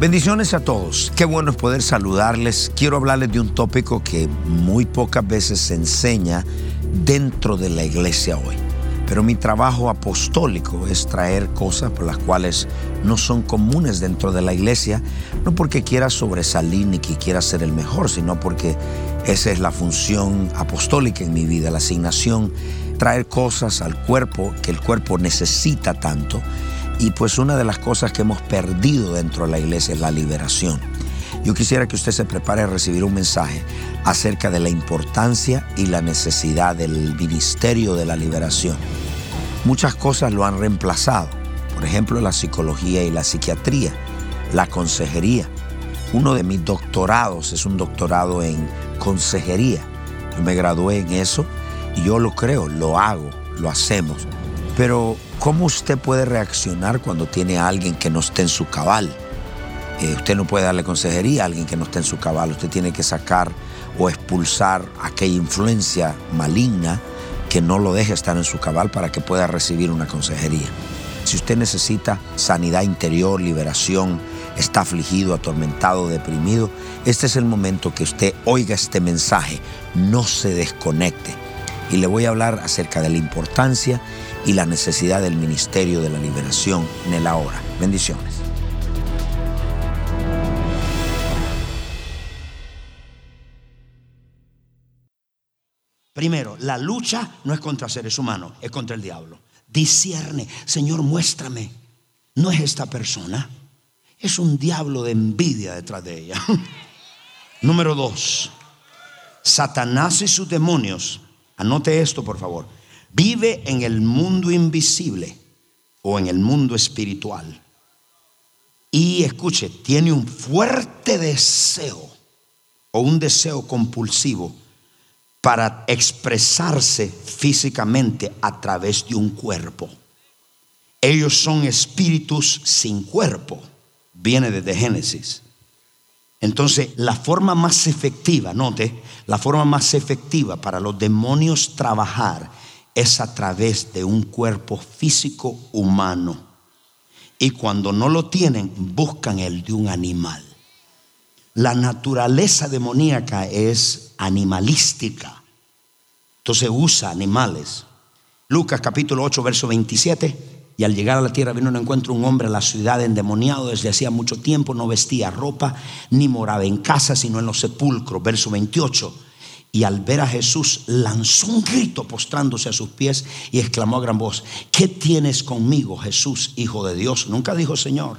Bendiciones a todos. Qué bueno es poder saludarles. Quiero hablarles de un tópico que muy pocas veces se enseña dentro de la iglesia hoy. Pero mi trabajo apostólico es traer cosas por las cuales no son comunes dentro de la iglesia, no porque quiera sobresalir ni que quiera ser el mejor, sino porque esa es la función apostólica en mi vida, la asignación, traer cosas al cuerpo que el cuerpo necesita tanto y pues una de las cosas que hemos perdido dentro de la iglesia es la liberación. Yo quisiera que usted se prepare a recibir un mensaje acerca de la importancia y la necesidad del ministerio de la liberación. Muchas cosas lo han reemplazado, por ejemplo la psicología y la psiquiatría, la consejería. Uno de mis doctorados es un doctorado en consejería. Yo me gradué en eso y yo lo creo, lo hago, lo hacemos. Pero ¿cómo usted puede reaccionar cuando tiene a alguien que no esté en su cabal? Eh, usted no puede darle consejería a alguien que no esté en su cabal. Usted tiene que sacar o expulsar aquella influencia maligna que no lo deje estar en su cabal para que pueda recibir una consejería. Si usted necesita sanidad interior, liberación, está afligido, atormentado, deprimido, este es el momento que usted oiga este mensaje, no se desconecte. Y le voy a hablar acerca de la importancia y la necesidad del ministerio de la liberación en el ahora. Bendiciones. Primero, la lucha no es contra seres humanos, es contra el diablo. Discierne, Señor, muéstrame. No es esta persona, es un diablo de envidia detrás de ella. Número dos, Satanás y sus demonios, anote esto por favor, vive en el mundo invisible o en el mundo espiritual. Y escuche, tiene un fuerte deseo o un deseo compulsivo para expresarse físicamente a través de un cuerpo. Ellos son espíritus sin cuerpo. Viene desde Génesis. Entonces, la forma más efectiva, note, la forma más efectiva para los demonios trabajar es a través de un cuerpo físico humano. Y cuando no lo tienen, buscan el de un animal. La naturaleza demoníaca es animalística. Entonces usa animales. Lucas capítulo 8, verso 27. Y al llegar a la tierra vino un encuentro un hombre a la ciudad endemoniado desde hacía mucho tiempo, no vestía ropa, ni moraba en casa, sino en los sepulcros. Verso 28 y al ver a Jesús lanzó un grito postrándose a sus pies y exclamó a gran voz, ¿qué tienes conmigo Jesús, Hijo de Dios? Nunca dijo Señor,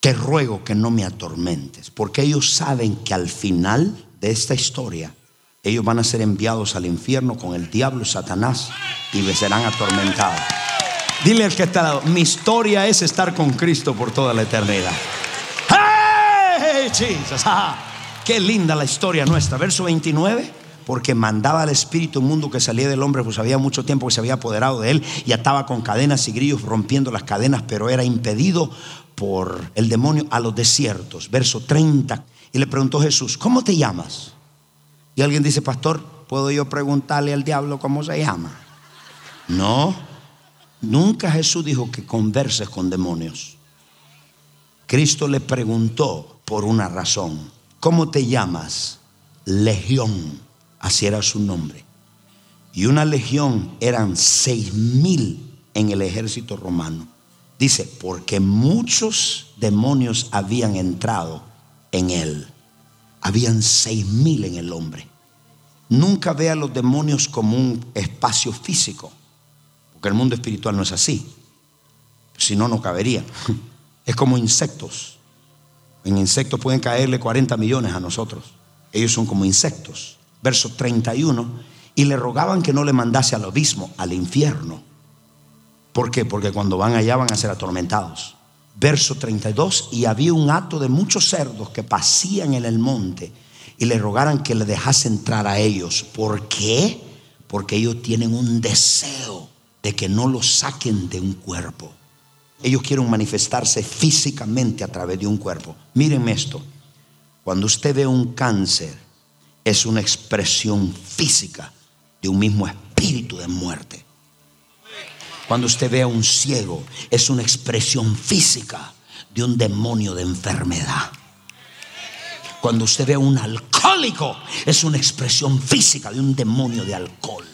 te ruego que no me atormentes, porque ellos saben que al final de esta historia ellos van a ser enviados al infierno con el diablo y Satanás y serán atormentados. Dile al que está al lado, mi historia es estar con Cristo por toda la eternidad. ¡Hey, Jesus! Qué linda la historia nuestra. Verso 29 porque mandaba al espíritu mundo que salía del hombre, pues había mucho tiempo que se había apoderado de él y ataba con cadenas y grillos rompiendo las cadenas, pero era impedido por el demonio a los desiertos. Verso 30. Y le preguntó Jesús, ¿cómo te llamas? Y alguien dice, pastor, ¿puedo yo preguntarle al diablo cómo se llama? No, nunca Jesús dijo que converses con demonios. Cristo le preguntó por una razón. ¿Cómo te llamas? Legión, así era su nombre. Y una legión eran seis mil en el ejército romano. Dice, porque muchos demonios habían entrado en él. Habían seis mil en el hombre. Nunca vea a los demonios como un espacio físico, porque el mundo espiritual no es así. Si no, no cabería. Es como insectos. En insectos pueden caerle 40 millones a nosotros. Ellos son como insectos. Verso 31. Y le rogaban que no le mandase al abismo, al infierno. ¿Por qué? Porque cuando van allá van a ser atormentados. Verso 32. Y había un hato de muchos cerdos que pasían en el monte y le rogaran que le dejase entrar a ellos. ¿Por qué? Porque ellos tienen un deseo de que no los saquen de un cuerpo. Ellos quieren manifestarse físicamente a través de un cuerpo. Mírenme esto. Cuando usted ve un cáncer, es una expresión física de un mismo espíritu de muerte. Cuando usted ve a un ciego, es una expresión física de un demonio de enfermedad. Cuando usted ve a un alcohólico, es una expresión física de un demonio de alcohol.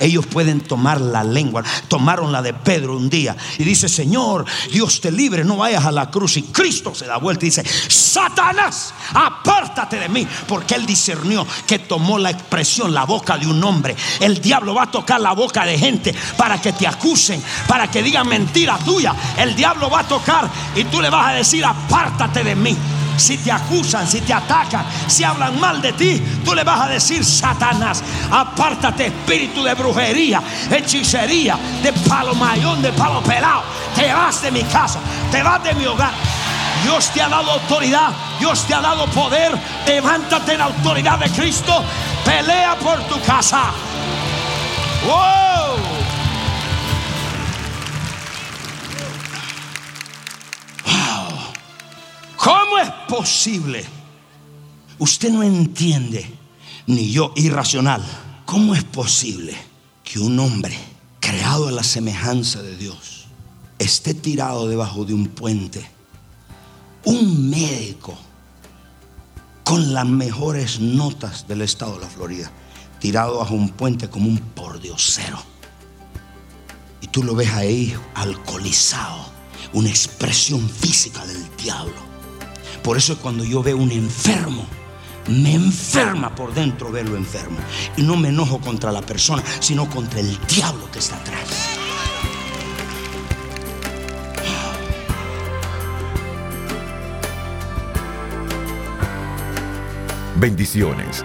Ellos pueden tomar la lengua. Tomaron la de Pedro un día y dice, Señor, Dios te libre, no vayas a la cruz. Y Cristo se da vuelta y dice, Satanás, apártate de mí. Porque él discernió que tomó la expresión, la boca de un hombre. El diablo va a tocar la boca de gente para que te acusen, para que digan mentira tuya. El diablo va a tocar y tú le vas a decir, apártate de mí si te acusan, si te atacan, si hablan mal de ti, tú le vas a decir, Satanás, apártate espíritu de brujería, hechicería, de palo mayón, de palo pelado. Te vas de mi casa, te vas de mi hogar. Dios te ha dado autoridad, Dios te ha dado poder. Levántate en la autoridad de Cristo, pelea por tu casa. ¡Wow! ¿Cómo es posible? Usted no entiende, ni yo irracional, ¿cómo es posible que un hombre creado a la semejanza de Dios esté tirado debajo de un puente? Un médico con las mejores notas del estado de la Florida, tirado bajo un puente como un pordiosero. Y tú lo ves ahí alcoholizado, una expresión física del diablo. Por eso cuando yo veo un enfermo, me enferma por dentro verlo enfermo. Y no me enojo contra la persona, sino contra el diablo que está atrás. Bendiciones.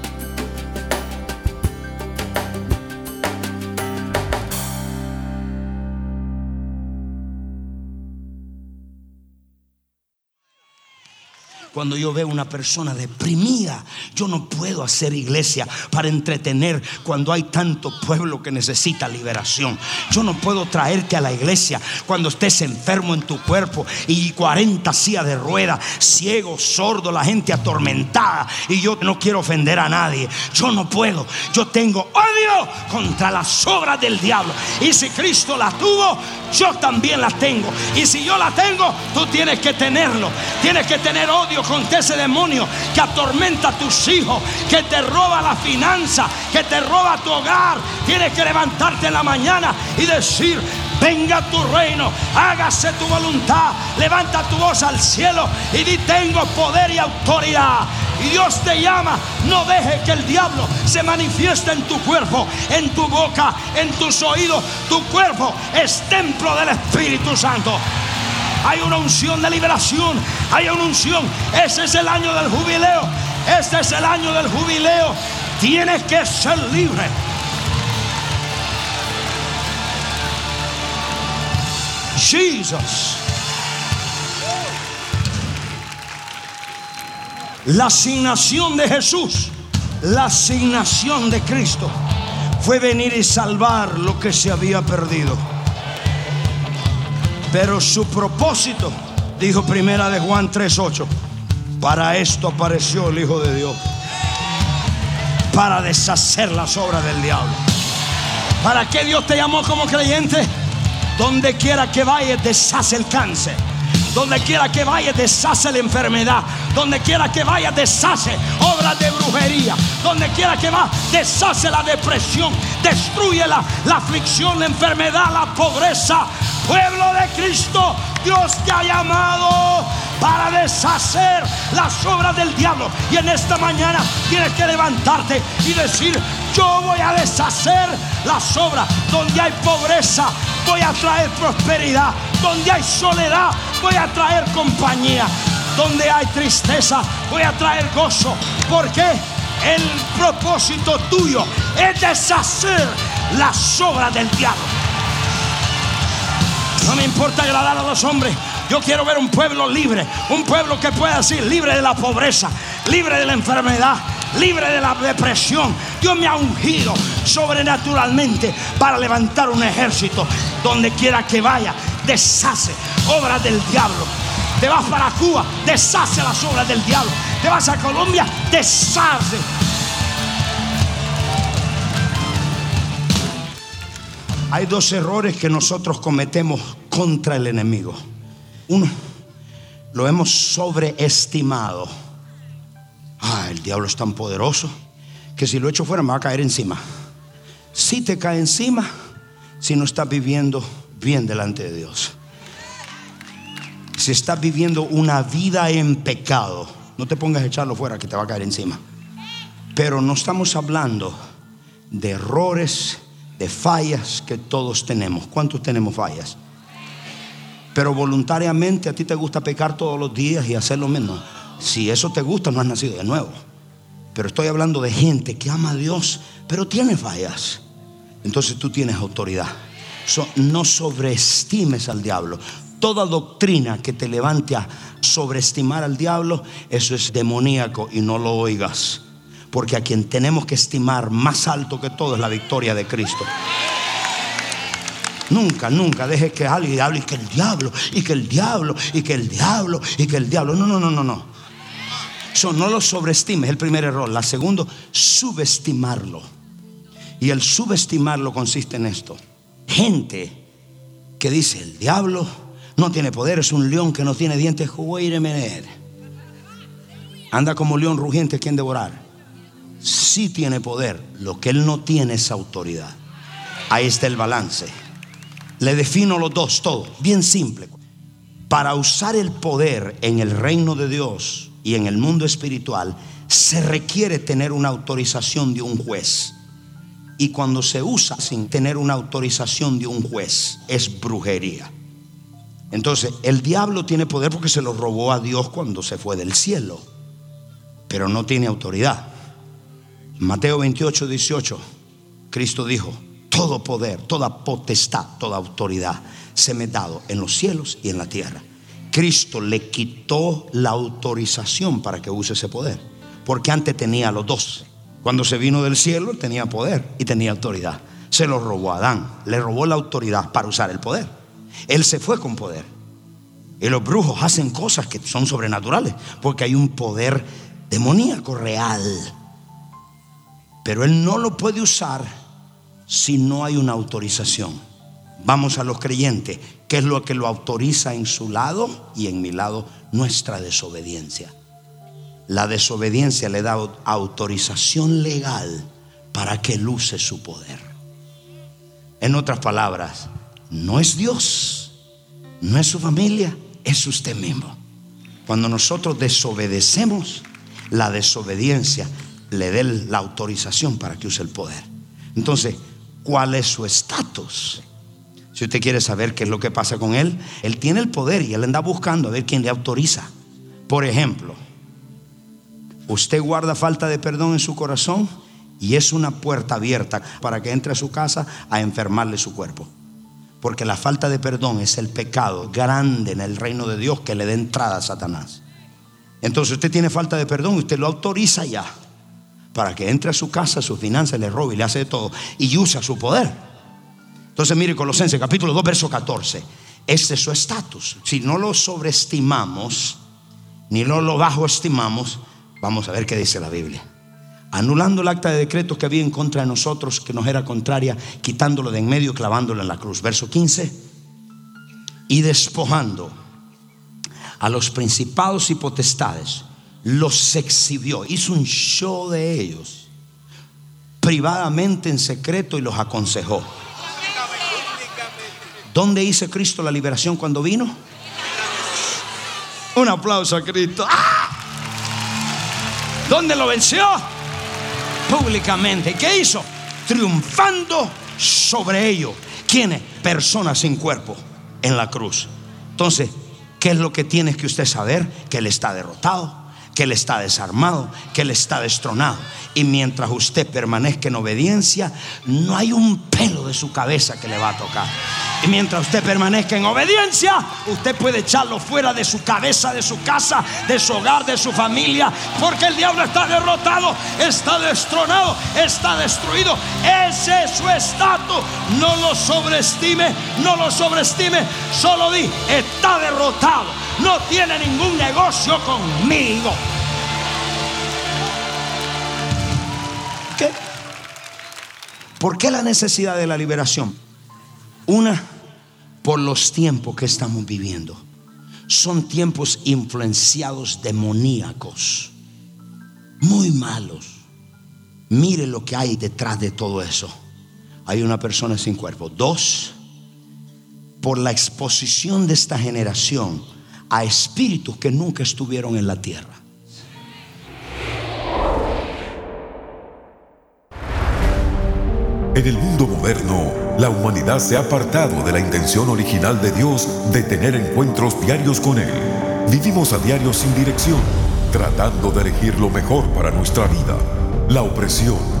Cuando yo veo una persona deprimida, yo no puedo hacer iglesia para entretener cuando hay tanto pueblo que necesita liberación. Yo no puedo traerte a la iglesia cuando estés enfermo en tu cuerpo y 40 sillas de rueda, ciego, sordo, la gente atormentada y yo no quiero ofender a nadie. Yo no puedo. Yo tengo odio contra las obras del diablo. Y si Cristo la tuvo, yo también la tengo. Y si yo la tengo, tú tienes que tenerlo. Tienes que tener odio contra ese demonio que atormenta a tus hijos, que te roba la finanza, que te roba tu hogar. Tienes que levantarte en la mañana y decir, venga tu reino, hágase tu voluntad, levanta tu voz al cielo y di tengo poder y autoridad. Y Dios te llama, no deje que el diablo se manifieste en tu cuerpo, en tu boca, en tus oídos. Tu cuerpo es templo del Espíritu Santo. Hay una unción de liberación, hay una unción. Ese es el año del jubileo. Este es el año del jubileo. Tienes que ser libre. Jesus. La asignación de Jesús, la asignación de Cristo fue venir y salvar lo que se había perdido. Pero su propósito Dijo primera de Juan 3:8. Para esto apareció el Hijo de Dios. Para deshacer las obras del diablo. ¿Para qué Dios te llamó como creyente? Donde quiera que vayas, deshace el cáncer. Donde quiera que vayas, deshace la enfermedad. Donde quiera que vayas, deshace obras de brujería. Donde quiera que va, deshace la depresión. Destruye la, la aflicción, la enfermedad, la pobreza. Pueblo de Cristo, Dios te ha llamado para deshacer las obras del diablo. Y en esta mañana tienes que levantarte y decir, yo voy a deshacer las obras donde hay pobreza. Voy a traer prosperidad. Donde hay soledad, voy a traer compañía. Donde hay tristeza, voy a traer gozo. Porque el propósito tuyo es deshacer las obras del diablo. No me importa agradar a los hombres. Yo quiero ver un pueblo libre. Un pueblo que pueda decir libre de la pobreza, libre de la enfermedad, libre de la depresión. Dios me ha ungido sobrenaturalmente para levantar un ejército. Donde quiera que vaya, deshace obras del diablo. Te vas para Cuba, deshace las obras del diablo. Te vas a Colombia, deshace. Hay dos errores que nosotros cometemos contra el enemigo. Uno, lo hemos sobreestimado. Ah, el diablo es tan poderoso que si lo echo fuera me va a caer encima. Si te cae encima, si no estás viviendo bien delante de Dios. Si estás viviendo una vida en pecado, no te pongas a echarlo fuera que te va a caer encima. Pero no estamos hablando de errores, de fallas que todos tenemos. ¿Cuántos tenemos fallas? Pero voluntariamente a ti te gusta pecar todos los días y hacer lo mismo. Si eso te gusta, no has nacido de nuevo. Pero estoy hablando de gente que ama a Dios, pero tiene fallas. Entonces tú tienes autoridad. No sobreestimes al diablo. Toda doctrina que te levante a sobreestimar al diablo, eso es demoníaco y no lo oigas. Porque a quien tenemos que estimar más alto que todo es la victoria de Cristo. Nunca, nunca deje que alguien hable y que el diablo, y que el diablo, y que el diablo, y que el diablo. No, no, no, no, no. Eso no lo sobreestimes, el primer error. La segundo, subestimarlo. Y el subestimarlo consiste en esto. Gente que dice, el diablo no tiene poder, es un león que no tiene dientes. Anda como león rugiente, quien devorar. Sí tiene poder, lo que él no tiene es autoridad. Ahí está el balance. Le defino los dos, todo, bien simple. Para usar el poder en el reino de Dios y en el mundo espiritual, se requiere tener una autorización de un juez. Y cuando se usa sin tener una autorización de un juez, es brujería. Entonces, el diablo tiene poder porque se lo robó a Dios cuando se fue del cielo, pero no tiene autoridad. Mateo 28, 18, Cristo dijo, todo poder, toda potestad, toda autoridad se me ha dado en los cielos y en la tierra. Cristo le quitó la autorización para que use ese poder, porque antes tenía los dos. Cuando se vino del cielo tenía poder y tenía autoridad. Se lo robó a Adán, le robó la autoridad para usar el poder. Él se fue con poder. Y los brujos hacen cosas que son sobrenaturales, porque hay un poder demoníaco real. Pero él no lo puede usar si no hay una autorización. Vamos a los creyentes, ¿qué es lo que lo autoriza en su lado y en mi lado? Nuestra desobediencia. La desobediencia le da autorización legal para que luce su poder. En otras palabras, no es Dios, no es su familia, es usted mismo. Cuando nosotros desobedecemos, la desobediencia le dé la autorización para que use el poder. Entonces, cuál es su estatus. Si usted quiere saber qué es lo que pasa con él, él tiene el poder y él anda buscando a ver quién le autoriza. Por ejemplo, usted guarda falta de perdón en su corazón y es una puerta abierta para que entre a su casa a enfermarle su cuerpo. Porque la falta de perdón es el pecado grande en el reino de Dios que le da entrada a Satanás. Entonces usted tiene falta de perdón, usted lo autoriza ya para que entre a su casa, sus finanzas, le robe y le hace de todo y usa su poder. Entonces mire Colosenses capítulo 2, verso 14. Este es su estatus. Si no lo sobreestimamos, ni no lo bajo estimamos, vamos a ver qué dice la Biblia. Anulando el acta de decreto que había en contra de nosotros, que nos era contraria, quitándolo de en medio, clavándolo en la cruz. Verso 15. Y despojando a los principados y potestades, los exhibió, hizo un show de ellos, privadamente en secreto y los aconsejó. ¿Dónde hizo Cristo la liberación cuando vino? Un aplauso a Cristo. ¡Ah! ¿Dónde lo venció? Públicamente. ¿Qué hizo? Triunfando sobre ellos. ¿Quiénes? Personas sin cuerpo en la cruz. Entonces, ¿qué es lo que tiene que usted saber? Que Él está derrotado que Él está desarmado, que Él está destronado. Y mientras usted permanezca en obediencia, no hay un pelo de su cabeza que le va a tocar. Y mientras usted permanezca en obediencia, usted puede echarlo fuera de su cabeza, de su casa, de su hogar, de su familia, porque el diablo está derrotado, está destronado, está destruido. Ese es su estatus. No lo sobreestime, no lo sobreestime. Solo di, está derrotado. No tiene ningún negocio conmigo. ¿Qué? ¿Por qué la necesidad de la liberación? Una, por los tiempos que estamos viviendo. Son tiempos influenciados demoníacos, muy malos. Mire lo que hay detrás de todo eso. Hay una persona sin cuerpo. Dos, por la exposición de esta generación a espíritus que nunca estuvieron en la tierra. En el mundo moderno, la humanidad se ha apartado de la intención original de Dios de tener encuentros diarios con Él. Vivimos a diario sin dirección, tratando de elegir lo mejor para nuestra vida. La opresión,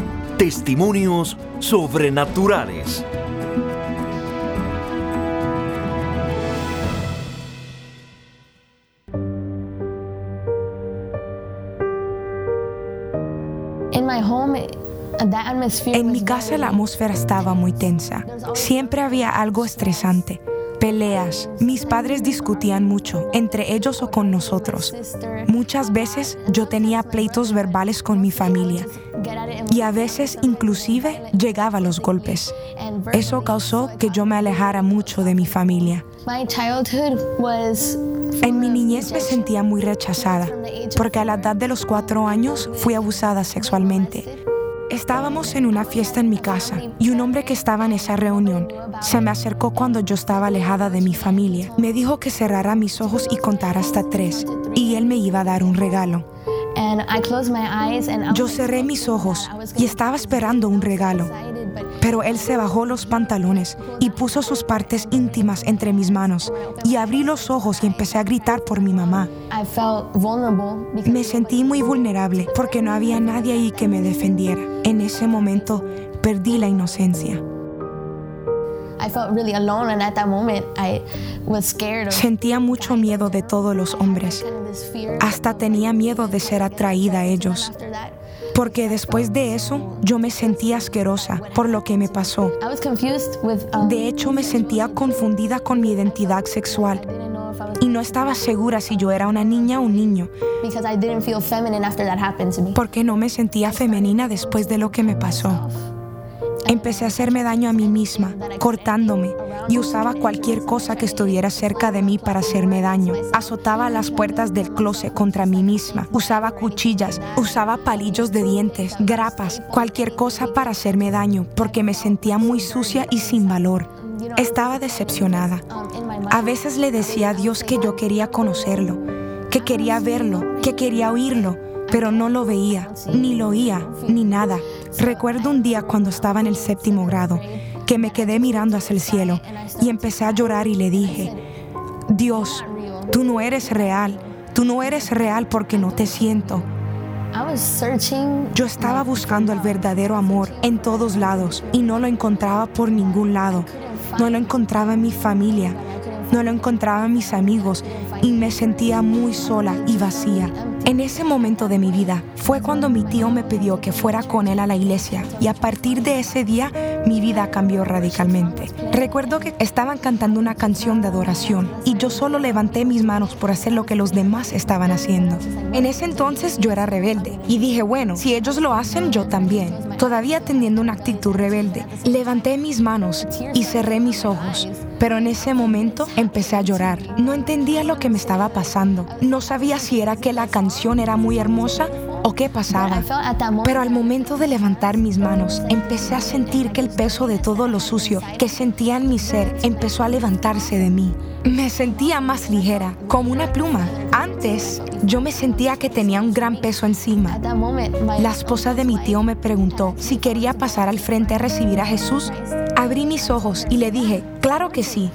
Testimonios sobrenaturales. En mi casa la atmósfera estaba muy tensa. Siempre había algo estresante. Peleas. Mis padres discutían mucho, entre ellos o con nosotros. Muchas veces yo tenía pleitos verbales con mi familia y a veces inclusive llegaba a los golpes. Eso causó que yo me alejara mucho de mi familia. En mi niñez me sentía muy rechazada porque a la edad de los cuatro años fui abusada sexualmente. Estábamos en una fiesta en mi casa y un hombre que estaba en esa reunión se me acercó cuando yo estaba alejada de mi familia. Me dijo que cerrara mis ojos y contara hasta tres y él me iba a dar un regalo. Yo cerré mis ojos y estaba esperando un regalo, pero él se bajó los pantalones y puso sus partes íntimas entre mis manos y abrí los ojos y empecé a gritar por mi mamá. Me sentí muy vulnerable porque no había nadie ahí que me defendiera. En ese momento perdí la inocencia. Sentía mucho miedo de todos los hombres. Hasta tenía miedo de ser atraída a ellos. Porque después de eso yo me sentía asquerosa por lo que me pasó. Um, de hecho me sentía confundida con mi identidad sexual y no estaba segura si yo era una niña o un niño. Porque no me sentía femenina después de lo que me pasó. Empecé a hacerme daño a mí misma, cortándome, y usaba cualquier cosa que estuviera cerca de mí para hacerme daño. Azotaba las puertas del closet contra mí misma, usaba cuchillas, usaba palillos de dientes, grapas, cualquier cosa para hacerme daño, porque me sentía muy sucia y sin valor. Estaba decepcionada. A veces le decía a Dios que yo quería conocerlo, que quería verlo, que quería oírlo, pero no lo veía, ni lo oía, ni nada. Recuerdo un día cuando estaba en el séptimo grado, que me quedé mirando hacia el cielo y empecé a llorar y le dije, Dios, tú no eres real, tú no eres real porque no te siento. Yo estaba buscando el verdadero amor en todos lados y no lo encontraba por ningún lado. No lo encontraba en mi familia, no lo encontraba en mis amigos y me sentía muy sola y vacía. En ese momento de mi vida fue cuando mi tío me pidió que fuera con él a la iglesia y a partir de ese día mi vida cambió radicalmente. Recuerdo que estaban cantando una canción de adoración y yo solo levanté mis manos por hacer lo que los demás estaban haciendo. En ese entonces yo era rebelde y dije, bueno, si ellos lo hacen, yo también. Todavía teniendo una actitud rebelde, levanté mis manos y cerré mis ojos. Pero en ese momento empecé a llorar. No entendía lo que me estaba pasando. No sabía si era que la canción era muy hermosa o qué pasaba. Pero al momento de levantar mis manos, empecé a sentir que el peso de todo lo sucio que sentía en mi ser empezó a levantarse de mí. Me sentía más ligera, como una pluma. Antes, yo me sentía que tenía un gran peso encima. La esposa de mi tío me preguntó si quería pasar al frente a recibir a Jesús Abrí mis ojos y le dije, claro que sí.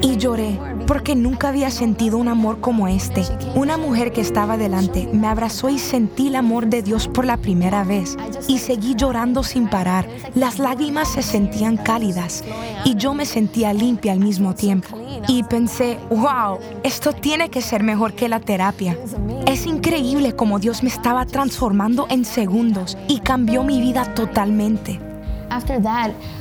Y lloré porque nunca había sentido un amor como este. Una mujer que estaba delante me abrazó y sentí el amor de Dios por la primera vez. Y seguí llorando sin parar. Las lágrimas se sentían cálidas y yo me sentía limpia al mismo tiempo. Y pensé, wow, esto tiene que ser mejor que la terapia. Es increíble cómo Dios me estaba transformando en segundos y cambió mi vida totalmente.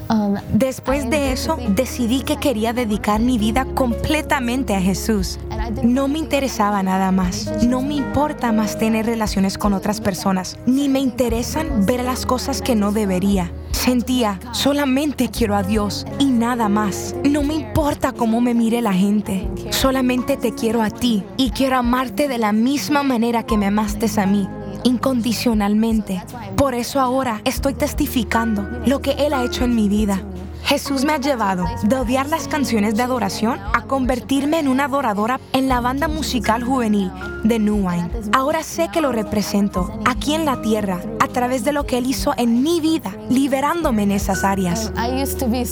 Um, Después de eso, decidí que quería dedicar mi vida completamente a Jesús. No me interesaba nada más. No me importa más tener relaciones con otras personas. Ni me interesan ver las cosas que no debería. Sentía, solamente quiero a Dios y nada más. No me importa cómo me mire la gente. Solamente te quiero a ti y quiero amarte de la misma manera que me amaste a mí incondicionalmente. Por eso ahora estoy testificando lo que Él ha hecho en mi vida. Jesús me ha llevado de odiar las canciones de adoración a convertirme en una adoradora en la banda musical juvenil de New Wine. Ahora sé que lo represento aquí en la tierra a través de lo que Él hizo en mi vida, liberándome en esas áreas.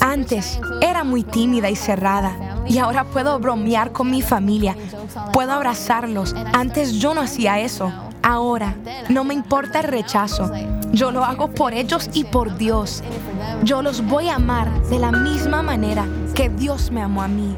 Antes era muy tímida y cerrada y ahora puedo bromear con mi familia, puedo abrazarlos. Antes yo no hacía eso. Ahora, no me importa el rechazo. Yo lo hago por ellos y por Dios. Yo los voy a amar de la misma manera que Dios me amó a mí.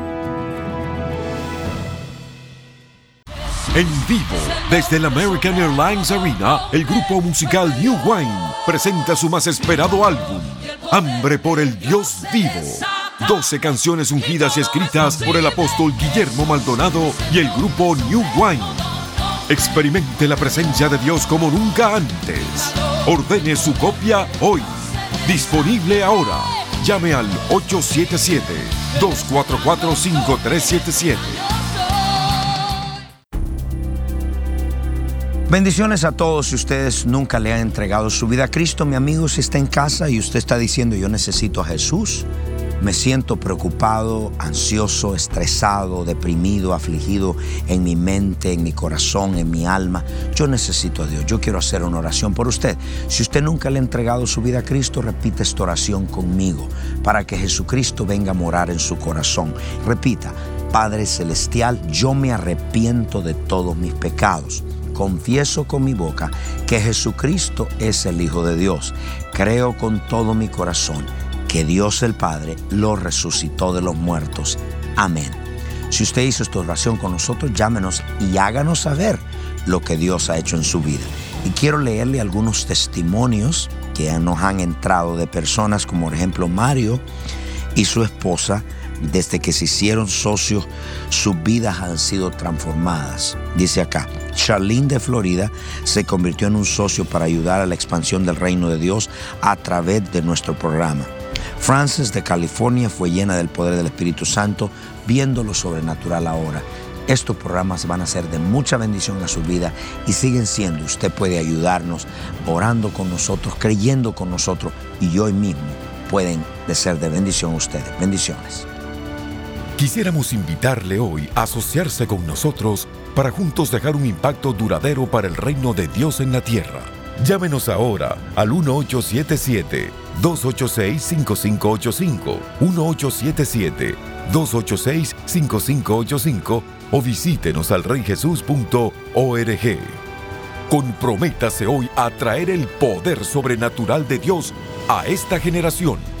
En vivo, desde el American Airlines Arena, el grupo musical New Wine presenta su más esperado álbum, Hambre por el Dios Vivo. 12 canciones ungidas y escritas por el apóstol Guillermo Maldonado y el grupo New Wine. Experimente la presencia de Dios como nunca antes. Ordene su copia hoy. Disponible ahora. Llame al 877-244-5377. Bendiciones a todos si ustedes nunca le han entregado su vida a Cristo. Mi amigo, si está en casa y usted está diciendo yo necesito a Jesús, Me siento preocupado, ansioso, estresado, deprimido, afligido en mi mente, en mi corazón, en mi alma. Yo necesito a Dios. Yo quiero hacer una oración por usted. Si usted nunca le ha entregado su vida a Cristo, repita esta oración conmigo para que Jesucristo venga a morar en su corazón. Repita, Padre Celestial, yo me arrepiento de todos mis pecados confieso con mi boca que Jesucristo es el Hijo de Dios. Creo con todo mi corazón que Dios el Padre lo resucitó de los muertos. Amén. Si usted hizo esta oración con nosotros, llámenos y háganos saber lo que Dios ha hecho en su vida. Y quiero leerle algunos testimonios que nos han entrado de personas como por ejemplo Mario y su esposa. Desde que se hicieron socios, sus vidas han sido transformadas. Dice acá, Charlene de Florida se convirtió en un socio para ayudar a la expansión del reino de Dios a través de nuestro programa. Frances de California fue llena del poder del Espíritu Santo, viendo lo sobrenatural ahora. Estos programas van a ser de mucha bendición a su vida y siguen siendo. Usted puede ayudarnos orando con nosotros, creyendo con nosotros y hoy mismo pueden ser de bendición ustedes. Bendiciones. Quisiéramos invitarle hoy a asociarse con nosotros para juntos dejar un impacto duradero para el reino de Dios en la tierra. Llámenos ahora al 1877-286-5585, 1877-286-5585 o visítenos al reyjesus.org. Comprométase hoy a traer el poder sobrenatural de Dios a esta generación.